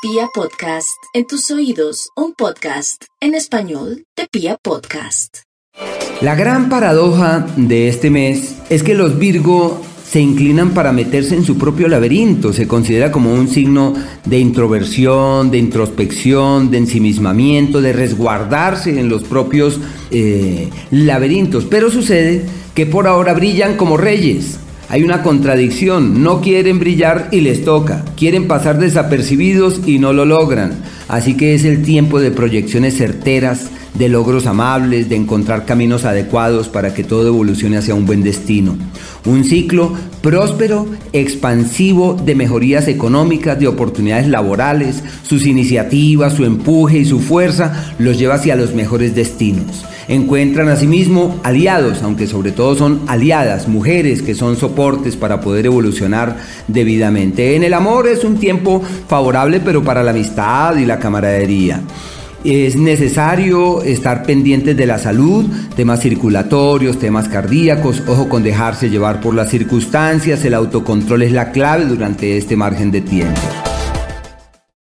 Pia Podcast, en tus oídos, un podcast en español de Pia Podcast. La gran paradoja de este mes es que los Virgo se inclinan para meterse en su propio laberinto. Se considera como un signo de introversión, de introspección, de ensimismamiento, de resguardarse en los propios eh, laberintos. Pero sucede que por ahora brillan como reyes. Hay una contradicción, no quieren brillar y les toca, quieren pasar desapercibidos y no lo logran. Así que es el tiempo de proyecciones certeras, de logros amables, de encontrar caminos adecuados para que todo evolucione hacia un buen destino. Un ciclo próspero, expansivo de mejorías económicas, de oportunidades laborales, sus iniciativas, su empuje y su fuerza los lleva hacia los mejores destinos. Encuentran asimismo aliados, aunque sobre todo son aliadas, mujeres que son soportes para poder evolucionar debidamente. En el amor es un tiempo favorable, pero para la amistad y la camaradería. Es necesario estar pendientes de la salud, temas circulatorios, temas cardíacos, ojo con dejarse llevar por las circunstancias, el autocontrol es la clave durante este margen de tiempo.